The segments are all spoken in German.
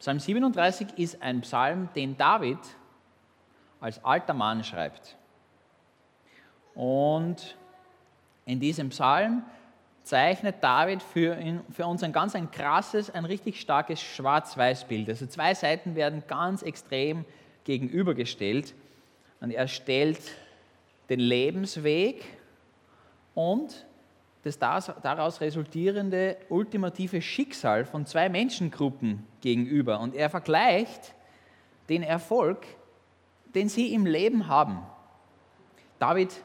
Psalm 37 ist ein Psalm, den David als alter Mann schreibt. Und in diesem Psalm zeichnet David für, ihn, für uns ein ganz ein krasses, ein richtig starkes Schwarz-Weiß-Bild. Also zwei Seiten werden ganz extrem gegenübergestellt. Und er stellt den Lebensweg und das daraus resultierende ultimative Schicksal von zwei Menschengruppen gegenüber. Und er vergleicht den Erfolg, den sie im Leben haben. David,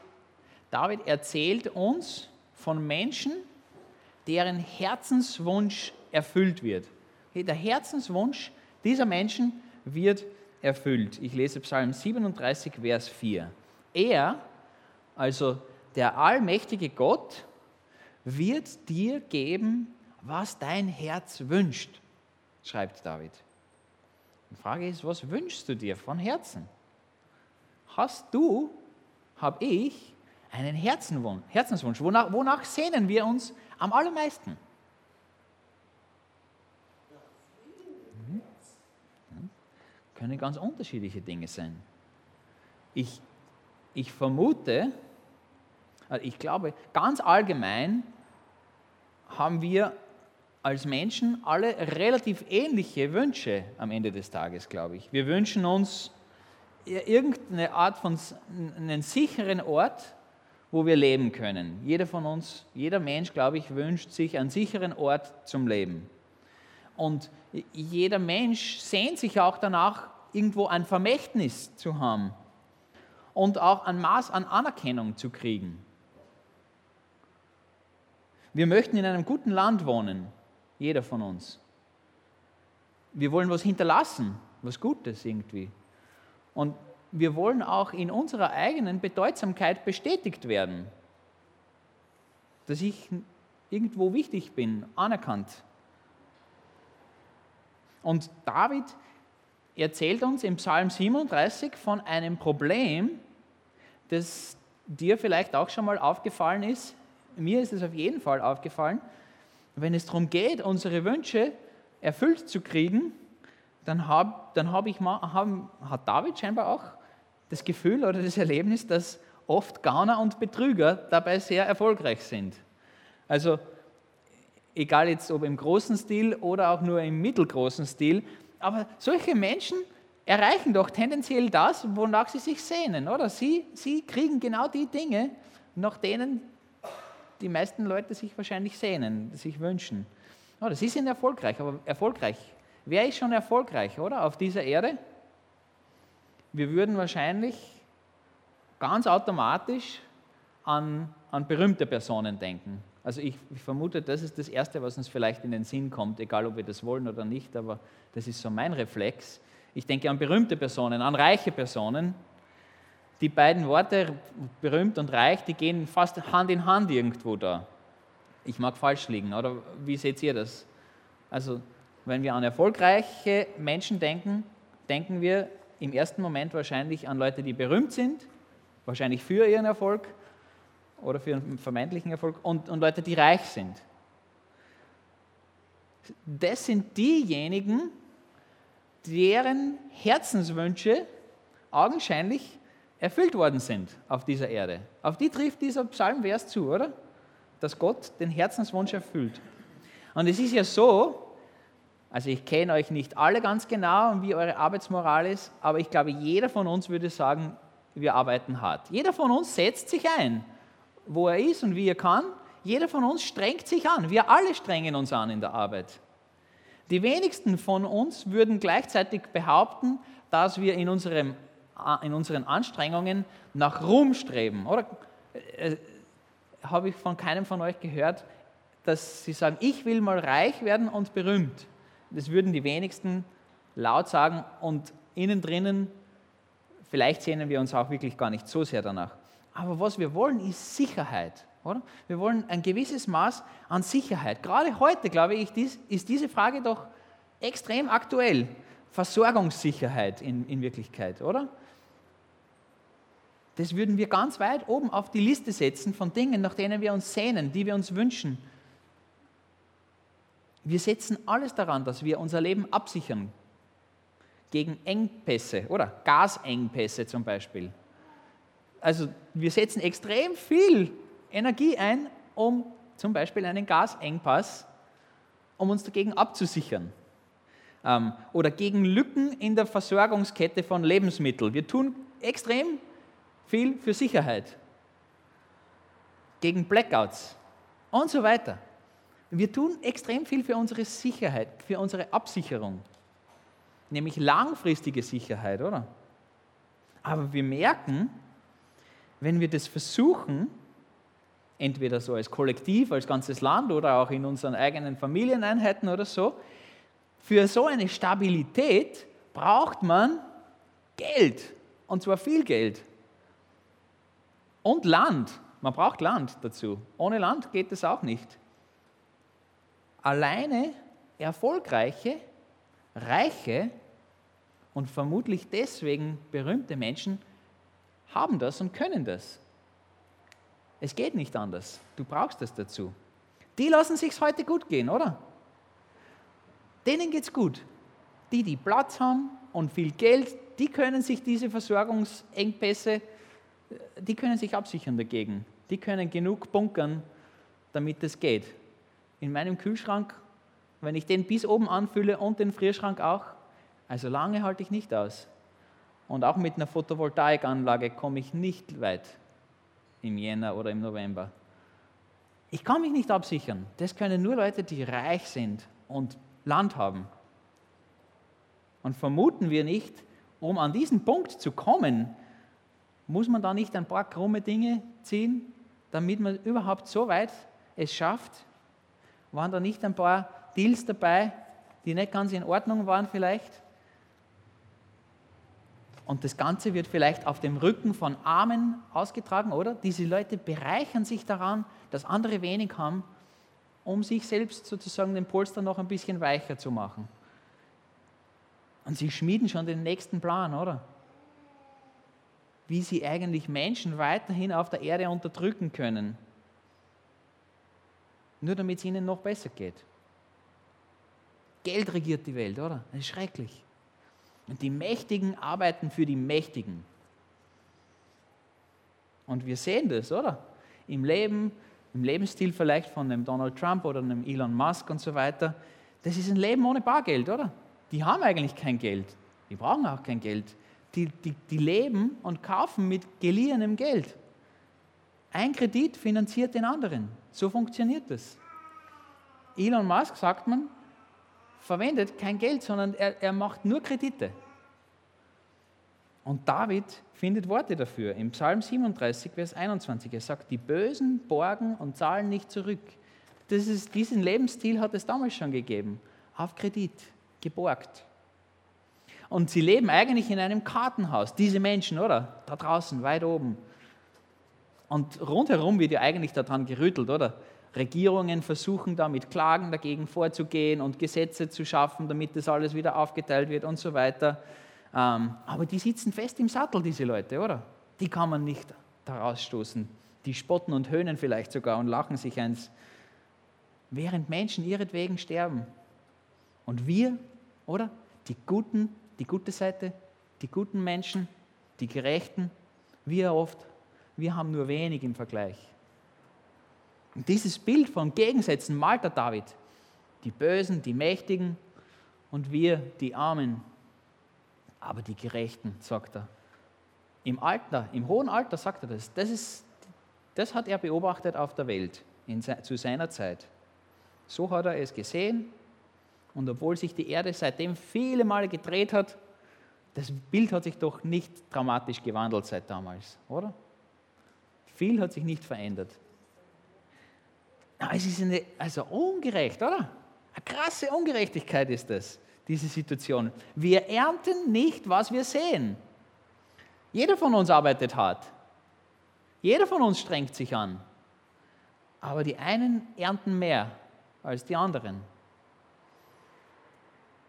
David erzählt uns von Menschen, deren Herzenswunsch erfüllt wird. Der Herzenswunsch dieser Menschen wird erfüllt. Ich lese Psalm 37, Vers 4. Er, also der allmächtige Gott, wird dir geben, was dein Herz wünscht, schreibt David. Die Frage ist, was wünschst du dir von Herzen? Hast du, habe ich, einen Herzenswunsch? Wonach, wonach sehnen wir uns am allermeisten? Mhm. Können ganz unterschiedliche Dinge sein. Ich, ich vermute, also ich glaube, ganz allgemein haben wir als Menschen alle relativ ähnliche Wünsche am Ende des Tages, glaube ich. Wir wünschen uns irgendeine Art von einen sicheren Ort, wo wir leben können. Jeder von uns, jeder Mensch, glaube ich, wünscht sich einen sicheren Ort zum Leben. Und jeder Mensch sehnt sich auch danach, irgendwo ein Vermächtnis zu haben und auch ein Maß an Anerkennung zu kriegen. Wir möchten in einem guten Land wohnen, jeder von uns. Wir wollen was hinterlassen, was Gutes irgendwie. Und wir wollen auch in unserer eigenen Bedeutsamkeit bestätigt werden, dass ich irgendwo wichtig bin, anerkannt. Und David erzählt uns im Psalm 37 von einem Problem, das dir vielleicht auch schon mal aufgefallen ist mir ist es auf jeden Fall aufgefallen, wenn es darum geht, unsere Wünsche erfüllt zu kriegen, dann, hab, dann hab ich mal, hab, hat David scheinbar auch das Gefühl oder das Erlebnis, dass oft Gauner und Betrüger dabei sehr erfolgreich sind. Also egal jetzt ob im großen Stil oder auch nur im mittelgroßen Stil, aber solche Menschen erreichen doch tendenziell das, wonach sie sich sehnen, oder? Sie, sie kriegen genau die Dinge, nach denen die meisten Leute sich wahrscheinlich sehnen, sich wünschen. Oh, sie sind erfolgreich, aber erfolgreich. Wer ist schon erfolgreich, oder? Auf dieser Erde? Wir würden wahrscheinlich ganz automatisch an, an berühmte Personen denken. Also ich, ich, vermute, das ist das Erste, was uns vielleicht in den Sinn kommt, egal ob wir das wollen oder nicht, aber das ist so mein Reflex. Ich denke an berühmte Personen, an reiche Personen, die beiden Worte, berühmt und reich, die gehen fast Hand in Hand irgendwo da. Ich mag falsch liegen, oder wie seht ihr das? Also, wenn wir an erfolgreiche Menschen denken, denken wir im ersten Moment wahrscheinlich an Leute, die berühmt sind, wahrscheinlich für ihren Erfolg oder für ihren vermeintlichen Erfolg, und, und Leute, die reich sind. Das sind diejenigen, deren Herzenswünsche augenscheinlich erfüllt worden sind auf dieser Erde. Auf die trifft dieser Psalmvers zu, oder? Dass Gott den Herzenswunsch erfüllt. Und es ist ja so, also ich kenne euch nicht alle ganz genau und wie eure Arbeitsmoral ist, aber ich glaube, jeder von uns würde sagen, wir arbeiten hart. Jeder von uns setzt sich ein, wo er ist und wie er kann. Jeder von uns strengt sich an. Wir alle strengen uns an in der Arbeit. Die wenigsten von uns würden gleichzeitig behaupten, dass wir in unserem in unseren Anstrengungen nach Ruhm streben. Oder äh, habe ich von keinem von euch gehört, dass sie sagen, ich will mal reich werden und berühmt. Das würden die wenigsten laut sagen und innen drinnen, vielleicht sehnen wir uns auch wirklich gar nicht so sehr danach. Aber was wir wollen, ist Sicherheit. Oder? Wir wollen ein gewisses Maß an Sicherheit. Gerade heute, glaube ich, ist diese Frage doch extrem aktuell. Versorgungssicherheit in, in Wirklichkeit, oder? Das würden wir ganz weit oben auf die Liste setzen von Dingen, nach denen wir uns sehnen, die wir uns wünschen. Wir setzen alles daran, dass wir unser Leben absichern gegen Engpässe oder Gasengpässe zum Beispiel. Also wir setzen extrem viel Energie ein, um zum Beispiel einen Gasengpass, um uns dagegen abzusichern. Ähm, oder gegen Lücken in der Versorgungskette von Lebensmitteln. Wir tun extrem viel für Sicherheit. Gegen Blackouts und so weiter. Wir tun extrem viel für unsere Sicherheit, für unsere Absicherung. Nämlich langfristige Sicherheit, oder? Aber wir merken, wenn wir das versuchen, entweder so als Kollektiv, als ganzes Land oder auch in unseren eigenen Familieneinheiten oder so, für so eine Stabilität braucht man Geld. Und zwar viel Geld. Und Land. Man braucht Land dazu. Ohne Land geht es auch nicht. Alleine erfolgreiche, reiche und vermutlich deswegen berühmte Menschen haben das und können das. Es geht nicht anders. Du brauchst das dazu. Die lassen sich heute gut gehen, oder? Denen geht es gut. Die, die Platz haben und viel Geld, die können sich diese Versorgungsengpässe, die können sich absichern dagegen. Die können genug bunkern, damit es geht. In meinem Kühlschrank, wenn ich den bis oben anfülle und den Frierschrank auch, also lange halte ich nicht aus. Und auch mit einer Photovoltaikanlage komme ich nicht weit im Jänner oder im November. Ich kann mich nicht absichern. Das können nur Leute, die reich sind und Land haben. Und vermuten wir nicht, um an diesen Punkt zu kommen, muss man da nicht ein paar krumme Dinge ziehen, damit man überhaupt so weit es schafft? Waren da nicht ein paar Deals dabei, die nicht ganz in Ordnung waren vielleicht? Und das Ganze wird vielleicht auf dem Rücken von Armen ausgetragen, oder? Diese Leute bereichern sich daran, dass andere wenig haben, um sich selbst sozusagen den Polster noch ein bisschen weicher zu machen. Und sie schmieden schon den nächsten Plan, oder? Wie sie eigentlich Menschen weiterhin auf der Erde unterdrücken können. Nur damit es ihnen noch besser geht. Geld regiert die Welt, oder? Das ist schrecklich. Und die Mächtigen arbeiten für die Mächtigen. Und wir sehen das, oder? Im Leben, im Lebensstil vielleicht von einem Donald Trump oder einem Elon Musk und so weiter. Das ist ein Leben ohne Bargeld, oder? Die haben eigentlich kein Geld. Die brauchen auch kein Geld. Die, die, die leben und kaufen mit geliehenem Geld. Ein Kredit finanziert den anderen. So funktioniert das. Elon Musk, sagt man, verwendet kein Geld, sondern er, er macht nur Kredite. Und David findet Worte dafür. Im Psalm 37, Vers 21. Er sagt, die Bösen borgen und zahlen nicht zurück. Ist, diesen Lebensstil hat es damals schon gegeben. Auf Kredit, geborgt. Und sie leben eigentlich in einem Kartenhaus, diese Menschen, oder? Da draußen, weit oben. Und rundherum wird ja eigentlich daran gerüttelt, oder? Regierungen versuchen da mit Klagen dagegen vorzugehen und Gesetze zu schaffen, damit das alles wieder aufgeteilt wird und so weiter. Ähm, aber die sitzen fest im Sattel, diese Leute, oder? Die kann man nicht da rausstoßen. Die spotten und höhnen vielleicht sogar und lachen sich eins, während Menschen ihretwegen sterben. Und wir, oder? Die Guten, die gute Seite, die guten Menschen, die Gerechten, wir oft, wir haben nur wenig im Vergleich. Und dieses Bild von Gegensätzen malt der David. Die Bösen, die Mächtigen und wir, die Armen. Aber die Gerechten, sagt er. Im Alter, im hohen Alter sagt er das. Das, ist, das hat er beobachtet auf der Welt in, zu seiner Zeit. So hat er es gesehen. Und obwohl sich die Erde seitdem viele Male gedreht hat, das Bild hat sich doch nicht dramatisch gewandelt seit damals, oder? Viel hat sich nicht verändert. Es ist eine, also ungerecht, oder? Eine krasse Ungerechtigkeit ist das, diese Situation. Wir ernten nicht, was wir sehen. Jeder von uns arbeitet hart. Jeder von uns strengt sich an. Aber die einen ernten mehr als die anderen.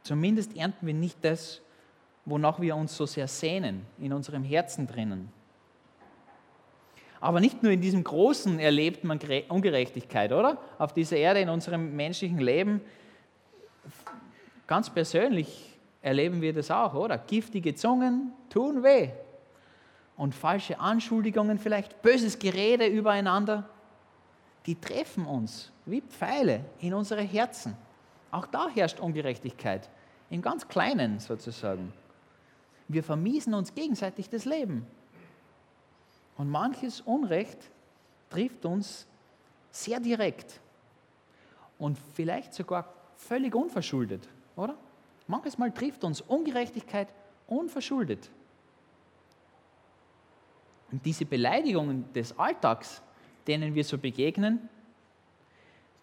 Zumindest ernten wir nicht das, wonach wir uns so sehr sehnen, in unserem Herzen drinnen. Aber nicht nur in diesem Großen erlebt man Ungerechtigkeit, oder? Auf dieser Erde, in unserem menschlichen Leben. Ganz persönlich erleben wir das auch, oder? Giftige Zungen tun weh. Und falsche Anschuldigungen, vielleicht böses Gerede übereinander, die treffen uns wie Pfeile in unsere Herzen. Auch da herrscht Ungerechtigkeit, im ganz Kleinen sozusagen. Wir vermiesen uns gegenseitig das Leben. Und manches Unrecht trifft uns sehr direkt und vielleicht sogar völlig unverschuldet, oder? Manches Mal trifft uns Ungerechtigkeit unverschuldet. Und diese Beleidigungen des Alltags, denen wir so begegnen,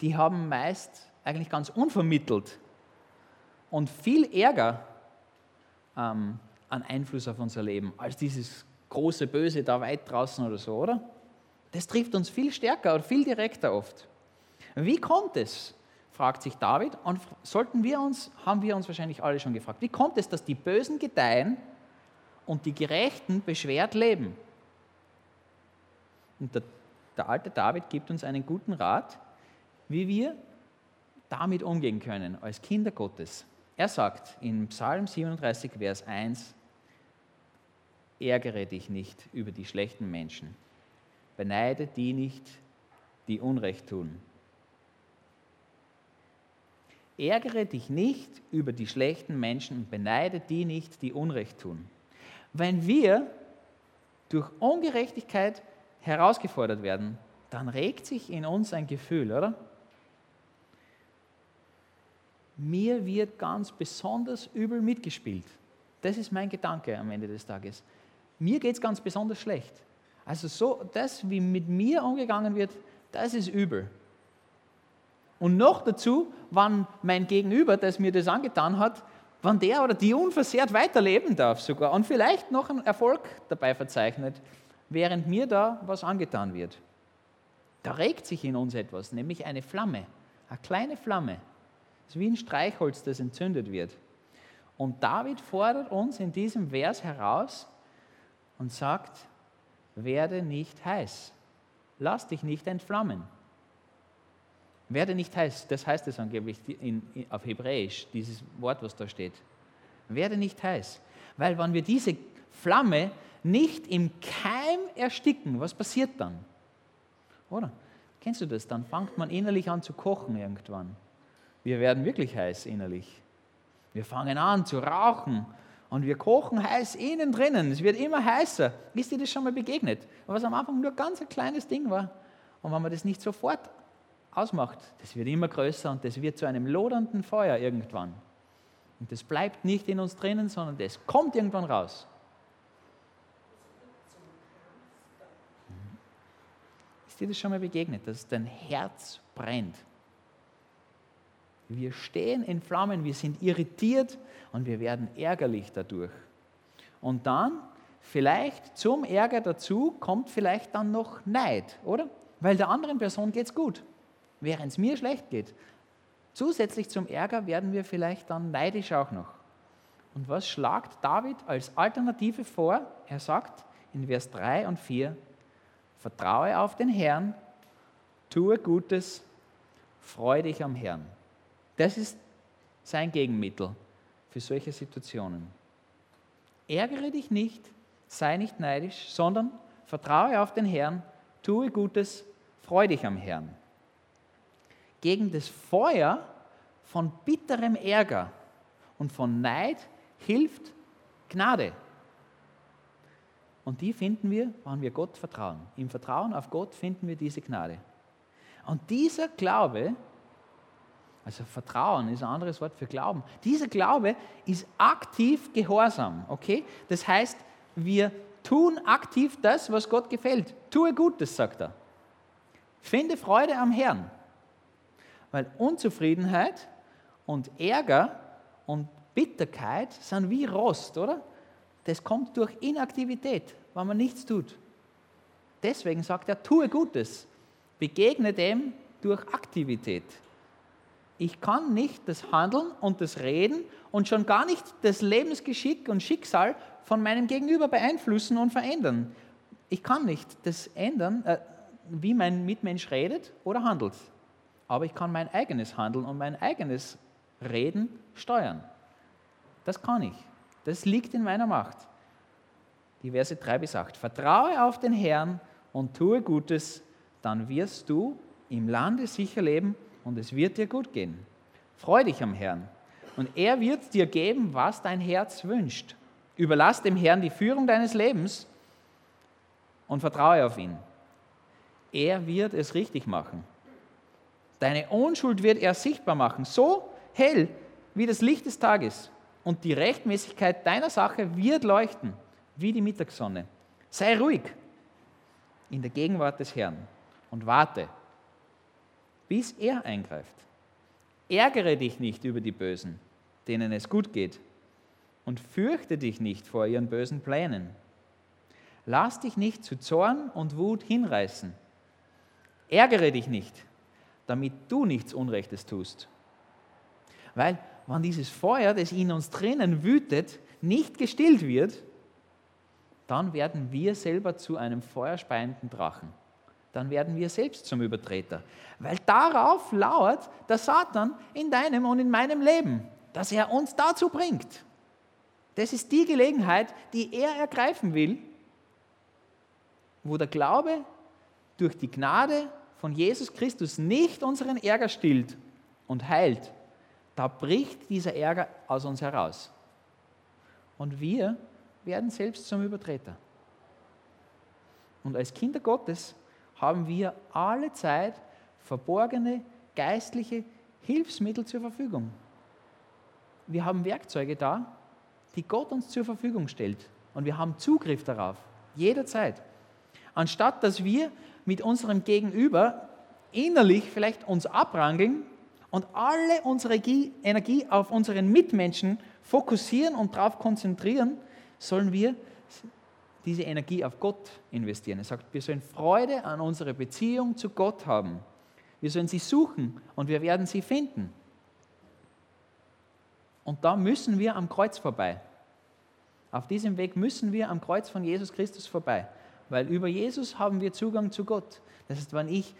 die haben meist eigentlich ganz unvermittelt und viel Ärger ähm, an Einfluss auf unser Leben als dieses große Böse da weit draußen oder so, oder? Das trifft uns viel stärker oder viel direkter oft. Wie kommt es, fragt sich David, und sollten wir uns, haben wir uns wahrscheinlich alle schon gefragt, wie kommt es, dass die Bösen gedeihen und die Gerechten beschwert leben? Und der, der alte David gibt uns einen guten Rat, wie wir damit umgehen können als Kinder Gottes. Er sagt in Psalm 37, Vers 1, ärgere dich nicht über die schlechten Menschen, beneide die nicht, die Unrecht tun. Ärgere dich nicht über die schlechten Menschen beneide die nicht, die Unrecht tun. Wenn wir durch Ungerechtigkeit herausgefordert werden, dann regt sich in uns ein Gefühl, oder? Mir wird ganz besonders übel mitgespielt. Das ist mein Gedanke am Ende des Tages. Mir geht es ganz besonders schlecht. Also so, das, wie mit mir umgegangen wird, das ist übel. Und noch dazu, wann mein Gegenüber, das mir das angetan hat, wann der oder die unversehrt weiterleben darf sogar und vielleicht noch einen Erfolg dabei verzeichnet, während mir da was angetan wird. Da regt sich in uns etwas, nämlich eine Flamme, eine kleine Flamme. Es ist wie ein Streichholz, das entzündet wird. Und David fordert uns in diesem Vers heraus und sagt, werde nicht heiß, lass dich nicht entflammen. Werde nicht heiß, das heißt es angeblich in, in, auf Hebräisch, dieses Wort, was da steht. Werde nicht heiß. Weil wenn wir diese Flamme nicht im Keim ersticken, was passiert dann? Oder? Kennst du das? Dann fängt man innerlich an zu kochen irgendwann. Wir werden wirklich heiß innerlich. Wir fangen an zu rauchen und wir kochen heiß innen drinnen. Es wird immer heißer. Ist dir das schon mal begegnet? Was am Anfang nur ganz ein kleines Ding war. Und wenn man das nicht sofort ausmacht, das wird immer größer und das wird zu einem lodernden Feuer irgendwann. Und das bleibt nicht in uns drinnen, sondern das kommt irgendwann raus. Ist dir das schon mal begegnet, dass dein Herz brennt? Wir stehen in Flammen, wir sind irritiert und wir werden ärgerlich dadurch. Und dann, vielleicht zum Ärger dazu, kommt vielleicht dann noch Neid, oder? Weil der anderen Person geht es gut während es mir schlecht geht. Zusätzlich zum Ärger werden wir vielleicht dann neidisch auch noch. Und was schlagt David als Alternative vor? Er sagt in Vers 3 und 4, vertraue auf den Herrn, tue Gutes, freue dich am Herrn. Das ist sein Gegenmittel für solche Situationen. Ärgere dich nicht, sei nicht neidisch, sondern vertraue auf den Herrn, tue Gutes, freue dich am Herrn gegen das Feuer von bitterem Ärger und von Neid hilft Gnade. Und die finden wir, wenn wir Gott vertrauen. Im Vertrauen auf Gott finden wir diese Gnade. Und dieser Glaube, also Vertrauen ist ein anderes Wort für Glauben, dieser Glaube ist aktiv Gehorsam. Okay? Das heißt, wir tun aktiv das, was Gott gefällt. Tue Gutes, sagt er. Finde Freude am Herrn. Weil Unzufriedenheit und Ärger und Bitterkeit sind wie Rost, oder? Das kommt durch Inaktivität, wenn man nichts tut. Deswegen sagt er, tue Gutes, begegne dem durch Aktivität. Ich kann nicht das Handeln und das Reden und schon gar nicht das Lebensgeschick und Schicksal von meinem Gegenüber beeinflussen und verändern. Ich kann nicht das ändern, äh, wie mein Mitmensch redet oder handelt aber ich kann mein eigenes Handeln und mein eigenes Reden steuern. Das kann ich. Das liegt in meiner Macht. Die Verse 3 bis 8. Vertraue auf den Herrn und tue Gutes, dann wirst du im Lande sicher leben und es wird dir gut gehen. Freu dich am Herrn und er wird dir geben, was dein Herz wünscht. Überlass dem Herrn die Führung deines Lebens und vertraue auf ihn. Er wird es richtig machen. Deine Unschuld wird er sichtbar machen, so hell wie das Licht des Tages. Und die Rechtmäßigkeit deiner Sache wird leuchten wie die Mittagssonne. Sei ruhig in der Gegenwart des Herrn und warte, bis er eingreift. Ärgere dich nicht über die Bösen, denen es gut geht, und fürchte dich nicht vor ihren bösen Plänen. Lass dich nicht zu Zorn und Wut hinreißen. Ärgere dich nicht, damit du nichts Unrechtes tust. Weil, wenn dieses Feuer, das in uns drinnen wütet, nicht gestillt wird, dann werden wir selber zu einem feuerspeienden Drachen. Dann werden wir selbst zum Übertreter. Weil darauf lauert der Satan in deinem und in meinem Leben, dass er uns dazu bringt. Das ist die Gelegenheit, die er ergreifen will, wo der Glaube durch die Gnade von Jesus Christus nicht unseren Ärger stillt und heilt, da bricht dieser Ärger aus uns heraus. Und wir werden selbst zum Übertreter. Und als Kinder Gottes haben wir alle Zeit verborgene geistliche Hilfsmittel zur Verfügung. Wir haben Werkzeuge da, die Gott uns zur Verfügung stellt. Und wir haben Zugriff darauf, jederzeit. Anstatt dass wir mit unserem Gegenüber innerlich vielleicht uns abrangeln und alle unsere Energie auf unseren Mitmenschen fokussieren und darauf konzentrieren, sollen wir diese Energie auf Gott investieren. Er sagt, wir sollen Freude an unserer Beziehung zu Gott haben. Wir sollen sie suchen und wir werden sie finden. Und da müssen wir am Kreuz vorbei. Auf diesem Weg müssen wir am Kreuz von Jesus Christus vorbei. Weil über Jesus haben wir Zugang zu Gott. Das heißt, wenn ich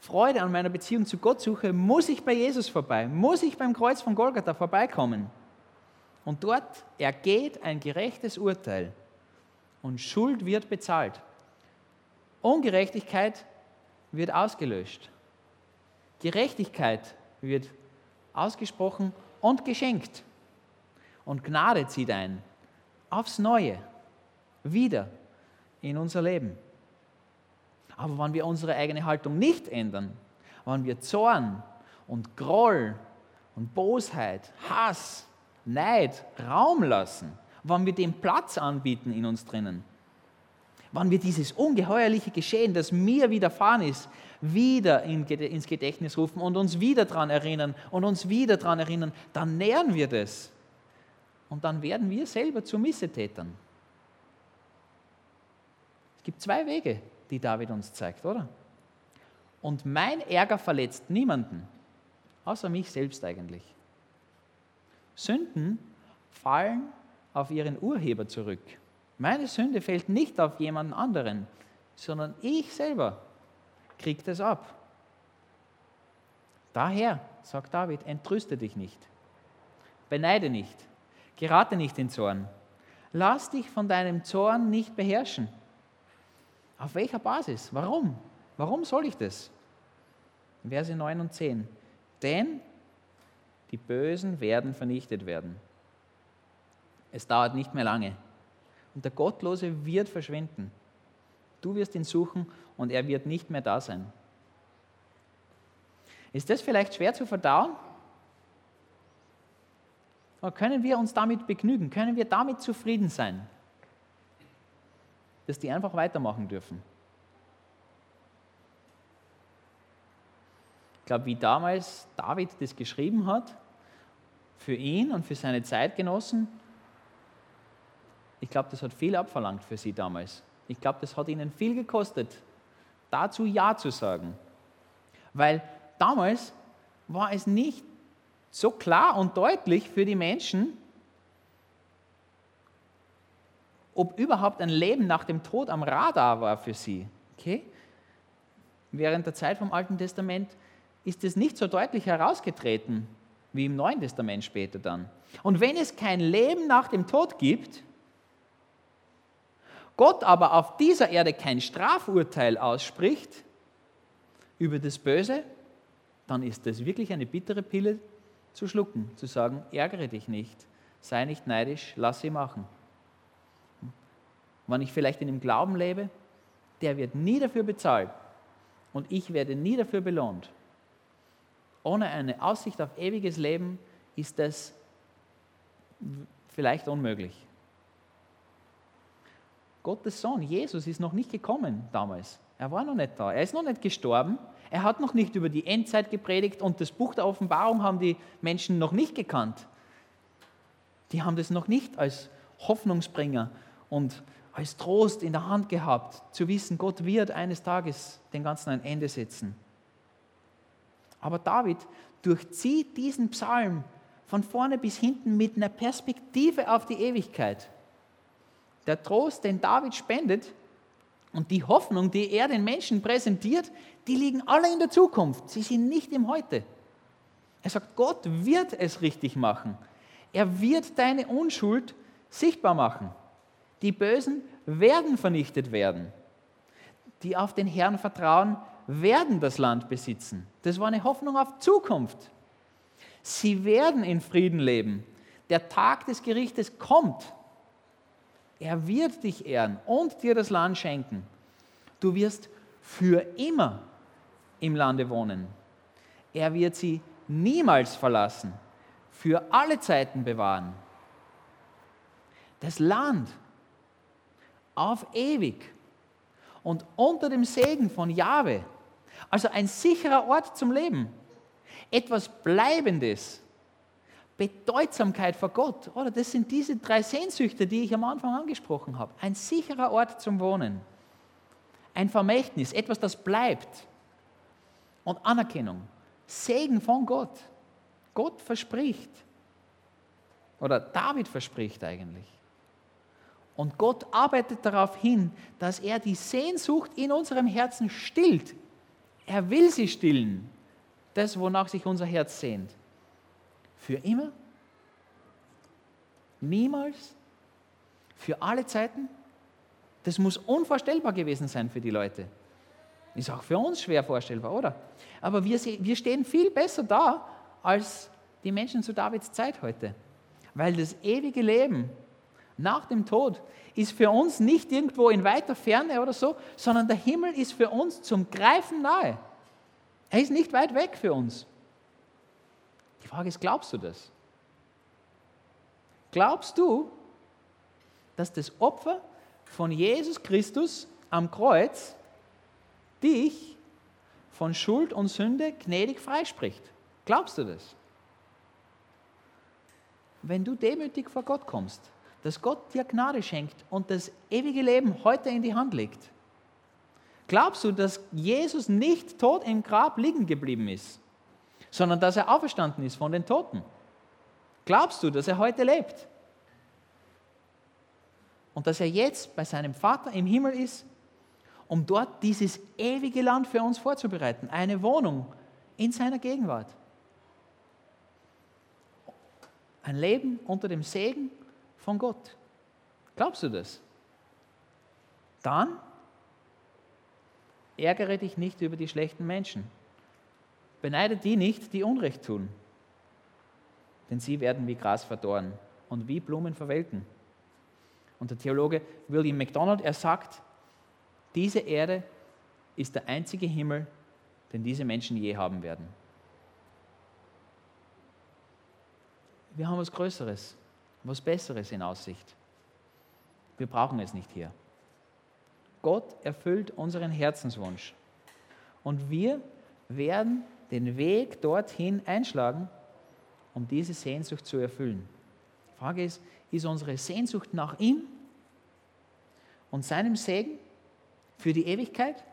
Freude an meiner Beziehung zu Gott suche, muss ich bei Jesus vorbei, muss ich beim Kreuz von Golgatha vorbeikommen. Und dort ergeht ein gerechtes Urteil und Schuld wird bezahlt. Ungerechtigkeit wird ausgelöscht. Gerechtigkeit wird ausgesprochen und geschenkt. Und Gnade zieht ein. Aufs Neue. Wieder in unser Leben. Aber wenn wir unsere eigene Haltung nicht ändern, wenn wir Zorn und Groll und Bosheit, Hass, Neid Raum lassen, wenn wir dem Platz anbieten in uns drinnen, wenn wir dieses ungeheuerliche Geschehen, das mir widerfahren ist, wieder ins Gedächtnis rufen und uns wieder daran erinnern und uns wieder daran erinnern, dann nähern wir das. Und dann werden wir selber zu Missetätern. Es gibt zwei Wege, die David uns zeigt, oder? Und mein Ärger verletzt niemanden, außer mich selbst eigentlich. Sünden fallen auf ihren Urheber zurück. Meine Sünde fällt nicht auf jemanden anderen, sondern ich selber kriege das ab. Daher, sagt David, entrüste dich nicht, beneide nicht, gerate nicht in Zorn, lass dich von deinem Zorn nicht beherrschen. Auf welcher Basis? Warum? Warum soll ich das? Verse 9 und 10. Denn die Bösen werden vernichtet werden. Es dauert nicht mehr lange. Und der Gottlose wird verschwinden. Du wirst ihn suchen und er wird nicht mehr da sein. Ist das vielleicht schwer zu verdauen? Oder können wir uns damit begnügen? Können wir damit zufrieden sein? Dass die einfach weitermachen dürfen? Ich glaube, wie damals David das geschrieben hat, für ihn und für seine Zeitgenossen, ich glaube, das hat viel abverlangt für sie damals. Ich glaube, das hat ihnen viel gekostet, dazu Ja zu sagen. Weil damals war es nicht so klar und deutlich für die Menschen, ob überhaupt ein Leben nach dem Tod am Radar war für sie. Okay? Während der Zeit vom Alten Testament ist es nicht so deutlich herausgetreten, wie im Neuen Testament später dann. Und wenn es kein Leben nach dem Tod gibt, Gott aber auf dieser Erde kein Strafurteil ausspricht über das Böse, dann ist das wirklich eine bittere Pille zu schlucken, zu sagen, ärgere dich nicht, sei nicht neidisch, lass sie machen. Wenn ich vielleicht in dem Glauben lebe, der wird nie dafür bezahlt und ich werde nie dafür belohnt. Ohne eine Aussicht auf ewiges Leben ist das vielleicht unmöglich. Gottes Sohn, Jesus, ist noch nicht gekommen damals. Er war noch nicht da. Er ist noch nicht gestorben. Er hat noch nicht über die Endzeit gepredigt und das Buch der Offenbarung haben die Menschen noch nicht gekannt. Die haben das noch nicht als Hoffnungsbringer und als Trost in der Hand gehabt, zu wissen, Gott wird eines Tages den Ganzen ein Ende setzen. Aber David durchzieht diesen Psalm von vorne bis hinten mit einer Perspektive auf die Ewigkeit. Der Trost, den David spendet und die Hoffnung, die er den Menschen präsentiert, die liegen alle in der Zukunft. Sie sind nicht im Heute. Er sagt, Gott wird es richtig machen. Er wird deine Unschuld sichtbar machen. Die Bösen werden vernichtet werden. Die auf den Herrn vertrauen, werden das Land besitzen. Das war eine Hoffnung auf Zukunft. Sie werden in Frieden leben. Der Tag des Gerichtes kommt. Er wird dich ehren und dir das Land schenken. Du wirst für immer im Lande wohnen. Er wird sie niemals verlassen, für alle Zeiten bewahren. Das Land auf ewig und unter dem Segen von Jahwe. Also ein sicherer Ort zum Leben. Etwas Bleibendes. Bedeutsamkeit vor Gott. Oder das sind diese drei Sehnsüchte, die ich am Anfang angesprochen habe. Ein sicherer Ort zum Wohnen. Ein Vermächtnis, etwas, das bleibt. Und Anerkennung. Segen von Gott. Gott verspricht. Oder David verspricht eigentlich. Und Gott arbeitet darauf hin, dass er die Sehnsucht in unserem Herzen stillt. Er will sie stillen. Das, wonach sich unser Herz sehnt. Für immer? Niemals? Für alle Zeiten? Das muss unvorstellbar gewesen sein für die Leute. Ist auch für uns schwer vorstellbar, oder? Aber wir, wir stehen viel besser da als die Menschen zu Davids Zeit heute. Weil das ewige Leben nach dem Tod ist für uns nicht irgendwo in weiter Ferne oder so, sondern der Himmel ist für uns zum Greifen nahe. Er ist nicht weit weg für uns. Die Frage ist, glaubst du das? Glaubst du, dass das Opfer von Jesus Christus am Kreuz dich von Schuld und Sünde gnädig freispricht? Glaubst du das? Wenn du demütig vor Gott kommst, dass Gott dir Gnade schenkt und das ewige Leben heute in die Hand legt? Glaubst du, dass Jesus nicht tot im Grab liegen geblieben ist, sondern dass er auferstanden ist von den Toten? Glaubst du, dass er heute lebt? Und dass er jetzt bei seinem Vater im Himmel ist, um dort dieses ewige Land für uns vorzubereiten, eine Wohnung in seiner Gegenwart. Ein Leben unter dem Segen von Gott. Glaubst du das? Dann ärgere dich nicht über die schlechten Menschen. Beneide die nicht, die Unrecht tun. Denn sie werden wie Gras verdorren und wie Blumen verwelken. Und der Theologe William MacDonald, er sagt, diese Erde ist der einzige Himmel, den diese Menschen je haben werden. Wir haben was Größeres was Besseres in Aussicht. Wir brauchen es nicht hier. Gott erfüllt unseren Herzenswunsch. Und wir werden den Weg dorthin einschlagen, um diese Sehnsucht zu erfüllen. Die Frage ist, ist unsere Sehnsucht nach ihm und seinem Segen für die Ewigkeit?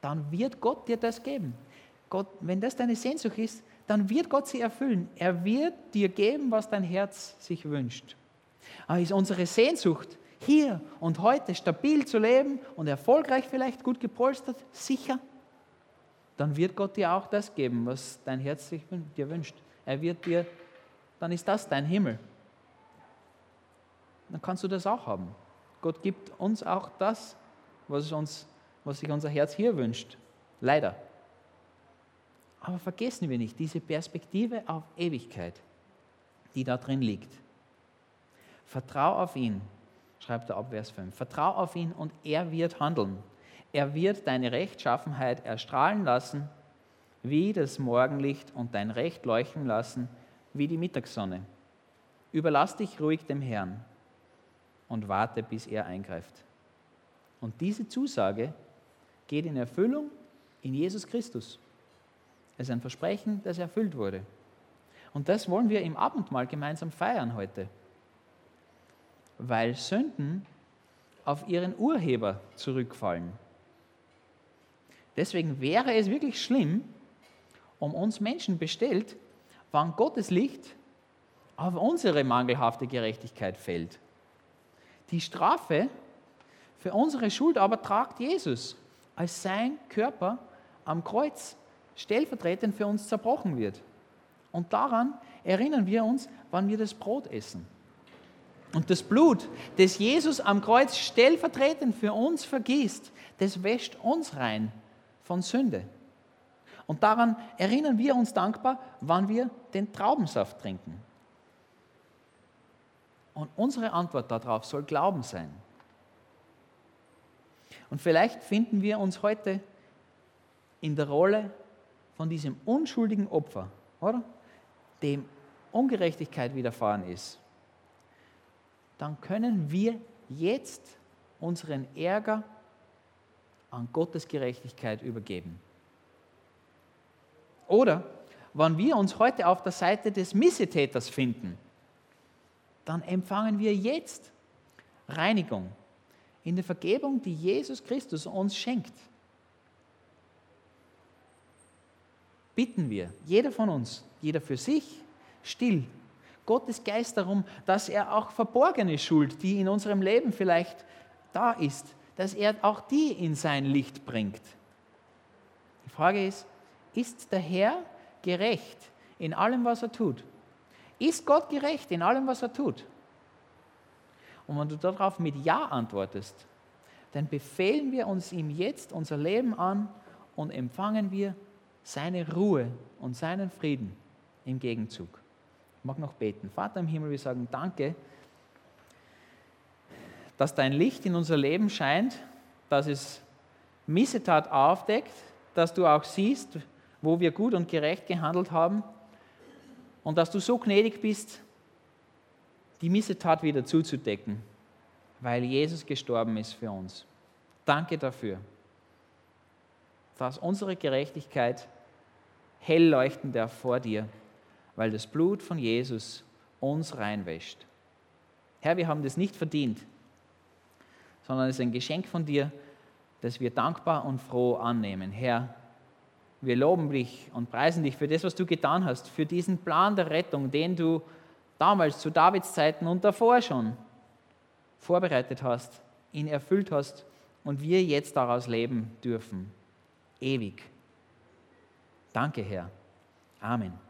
Dann wird Gott dir das geben. Gott, wenn das deine Sehnsucht ist, dann wird Gott sie erfüllen. Er wird dir geben, was dein Herz sich wünscht. Aber ist unsere Sehnsucht, hier und heute stabil zu leben und erfolgreich vielleicht, gut gepolstert, sicher? Dann wird Gott dir auch das geben, was dein Herz sich dir wünscht. Er wird dir, dann ist das dein Himmel. Dann kannst du das auch haben. Gott gibt uns auch das, was, uns, was sich unser Herz hier wünscht. Leider. Aber vergessen wir nicht diese Perspektive auf Ewigkeit, die da drin liegt. Vertrau auf ihn, schreibt er ab Vers 5. Vertrau auf ihn und er wird handeln. Er wird deine Rechtschaffenheit erstrahlen lassen wie das Morgenlicht und dein Recht leuchten lassen wie die Mittagssonne. Überlass dich ruhig dem Herrn und warte, bis er eingreift. Und diese Zusage geht in Erfüllung in Jesus Christus. Es ist ein Versprechen, das erfüllt wurde. Und das wollen wir im Abendmahl gemeinsam feiern heute, weil Sünden auf ihren Urheber zurückfallen. Deswegen wäre es wirklich schlimm, um uns Menschen bestellt, wann Gottes Licht auf unsere mangelhafte Gerechtigkeit fällt. Die Strafe für unsere Schuld aber tragt Jesus, als sein Körper am Kreuz stellvertretend für uns zerbrochen wird. Und daran erinnern wir uns, wann wir das Brot essen. Und das Blut, das Jesus am Kreuz stellvertretend für uns vergießt, das wäscht uns rein von Sünde. Und daran erinnern wir uns dankbar, wann wir den Traubensaft trinken. Und unsere Antwort darauf soll Glauben sein. Und vielleicht finden wir uns heute in der Rolle von diesem unschuldigen Opfer, oder? Dem Ungerechtigkeit widerfahren ist. Dann können wir jetzt unseren Ärger an Gottes Gerechtigkeit übergeben. Oder wenn wir uns heute auf der Seite des Missetäters finden, dann empfangen wir jetzt Reinigung in der Vergebung, die Jesus Christus uns schenkt. Bitten wir, jeder von uns, jeder für sich, still, Gottes Geist darum, dass er auch verborgene Schuld, die in unserem Leben vielleicht da ist, dass er auch die in sein Licht bringt. Die Frage ist, ist der Herr gerecht in allem, was er tut? Ist Gott gerecht in allem, was er tut? Und wenn du darauf mit Ja antwortest, dann befehlen wir uns ihm jetzt unser Leben an und empfangen wir seine Ruhe und seinen Frieden im Gegenzug. Ich mag noch beten. Vater im Himmel, wir sagen Danke, dass dein Licht in unser Leben scheint, dass es Missetat aufdeckt, dass du auch siehst, wo wir gut und gerecht gehandelt haben und dass du so gnädig bist, die Missetat wieder zuzudecken, weil Jesus gestorben ist für uns. Danke dafür, dass unsere Gerechtigkeit hell leuchten darf vor dir, weil das Blut von Jesus uns reinwäscht. Herr, wir haben das nicht verdient, sondern es ist ein Geschenk von dir, das wir dankbar und froh annehmen. Herr, wir loben dich und preisen dich für das, was du getan hast, für diesen Plan der Rettung, den du damals zu Davids Zeiten und davor schon vorbereitet hast, ihn erfüllt hast und wir jetzt daraus leben dürfen. Ewig. Danke, Herr. Amen.